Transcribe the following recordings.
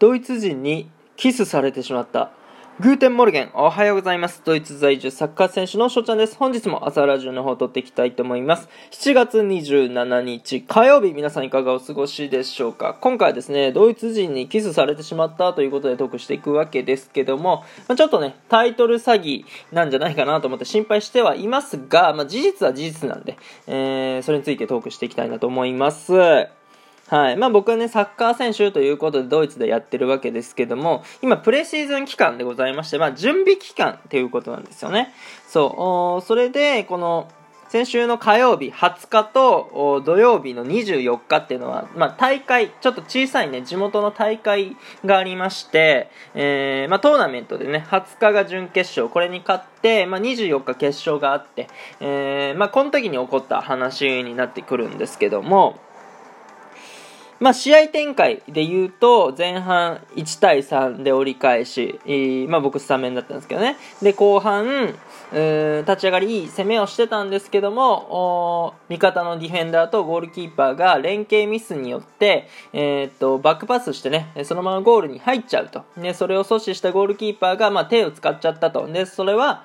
ドイツ人にキスされてしまった。 Guten Morgen、おはようございます。ドイツ在住サッカー選手の翔ちゃんです。本日も朝ラジオの方を撮っていきたいと思います。7月27日火曜日、皆さんいかがお過ごしでしょうか今回はですね、ドイツ人にキスされてしまったということでトークしていくわけですけども、まあ、ちょっとね、タイトル詐欺なんじゃないかなと思って心配してはいますが、まあ、事実は事実なんで、えー、それについてトークしていきたいなと思います。はいまあ、僕はね、サッカー選手ということでドイツでやってるわけですけども、今、プレシーズン期間でございまして、まあ、準備期間っていうことなんですよね。そう、それで、この、先週の火曜日20日と土曜日の24日っていうのは、まあ、大会、ちょっと小さいね、地元の大会がありまして、えー、まあ、トーナメントでね、20日が準決勝、これに勝って、まあ、24日決勝があって、えー、まあ、この時に起こった話になってくるんですけども、まあ、試合展開で言うと、前半1対3で折り返し、まあ、僕スタメンだったんですけどね。で、後半、立ち上がりいい攻めをしてたんですけども、味方のディフェンダーとゴールキーパーが連携ミスによって、えー、っと、バックパスしてね、そのままゴールに入っちゃうと。で、それを阻止したゴールキーパーが、まあ、手を使っちゃったと。で、それは、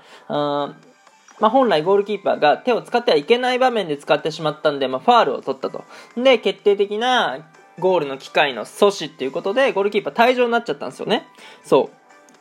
まあ、本来ゴールキーパーが手を使ってはいけない場面で使ってしまったんで、まあ、ファールを取ったと。で、決定的なゴールの機会の阻止っていうことで、ゴールキーパー退場になっちゃったんですよね。そ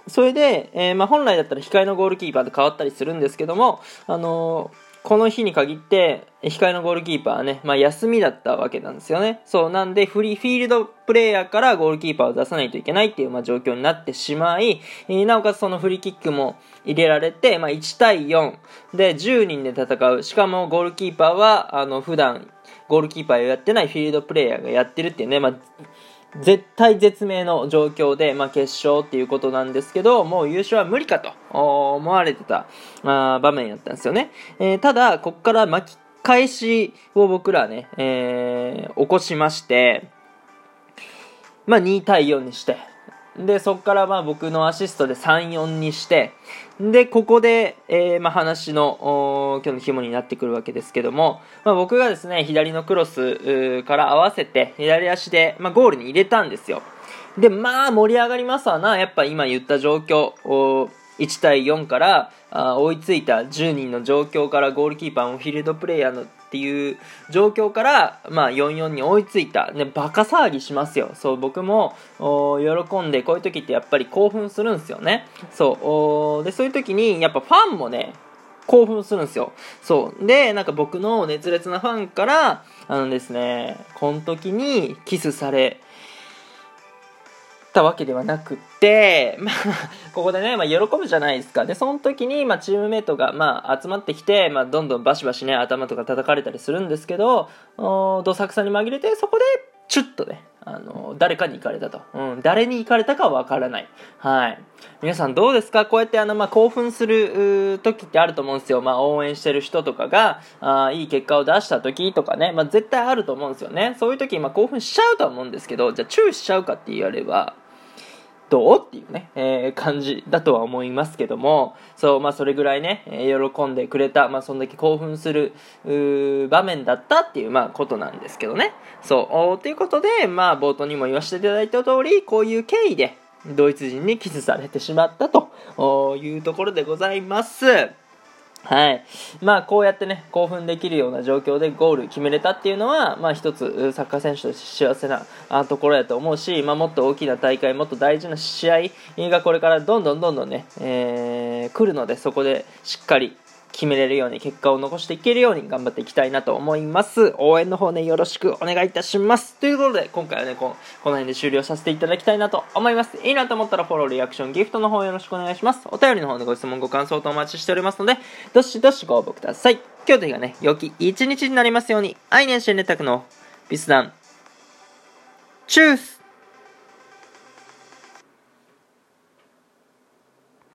う。それで、えー、まあ、本来だったら控えのゴールキーパーで変わったりするんですけども、あのーこの日に限って、控えのゴールキーパーはね、まあ、休みだったわけなんですよね。そう、なんで、フリー、フィールドプレイヤーからゴールキーパーを出さないといけないっていう、まあ、状況になってしまい、えー、なおかつそのフリーキックも入れられて、まあ、1対4で10人で戦う。しかも、ゴールキーパーは、あの、普段、ゴールキーパーをやってないフィールドプレイヤーがやってるっていうね、まあ、絶対絶命の状況で、まあ、決勝っていうことなんですけど、もう優勝は無理かと思われてたあ場面やったんですよね。えー、ただ、ここから巻き返しを僕らね、えー、起こしまして、まあ、2対4にして、で、そこからまあ僕のアシストで3、4にして、で、ここで、えー、まあ話の今日の肝になってくるわけですけども、まあ、僕がですね、左のクロスから合わせて、左足で、まあ、ゴールに入れたんですよ。で、まあ盛り上がりますわな、やっぱ今言った状況、1対4からあ追いついた10人の状況からゴールキーパーもフィールドプレーヤーのっていう状況から、まあ、4-4に追いついた、ね、バカ騒ぎしますよそう僕も喜んでこういう時ってやっぱり興奮するんですよねそうでそういう時にやっぱファンもね興奮するんですよ。そう。で、なんか僕の熱烈なファンから、あのですね、この時にキスされたわけではなくて、まあ、ここでね、まあ、喜ぶじゃないですか。で、その時に、まあ、チームメイトが、まあ、集まってきて、まあ、どんどんバシバシね、頭とか叩かれたりするんですけど、どさくさに紛れて、そこで、チュッとね、あの、誰かに行かれたと。うん、誰に行かれたかわからない。はい。皆さんどうですか？こうやってあの、まあ、興奮する時ってあると思うんですよ。まあ、応援してる人とかが、あいい結果を出した時とかね、まあ、絶対あると思うんですよね。そういう時、まあ、興奮しちゃうとは思うんですけど、じゃあ注意しちゃうかって言われば、どう？っていうね、えー、感じだとは思いますけども、そう、まあそれぐらいね、え、喜んでくれた、まあそんだけ興奮する、場面だったっていう、まあことなんですけどね。そう、ということで、まあ冒頭にも言わせていただいた通り、こういう経緯で、ドイツ人にキスされてしまったというところでございます。はい。まあ、こうやってね、興奮できるような状況でゴール決めれたっていうのは、まあ、一つ、サッカー選手として幸せなところやと思うし、まあ、もっと大きな大会、もっと大事な試合がこれからどんどんどんどんね、えー、来るので、そこでしっかり決めれるように、結果を残していけるように頑張っていきたいなと思います。応援の方ね、よろしくお願いいたします。ということで、今回はね、ここの辺で終了させていただきたいなと思います。いいなと思ったらフォロー、リアクション、ギフトの方よろしくお願いします。お便りの方でご質問、ご感想とお待ちしておりますので、どしどしご応募ください。今日というかね、良き一日になりますように、愛年新ネタクのビスダン、チュース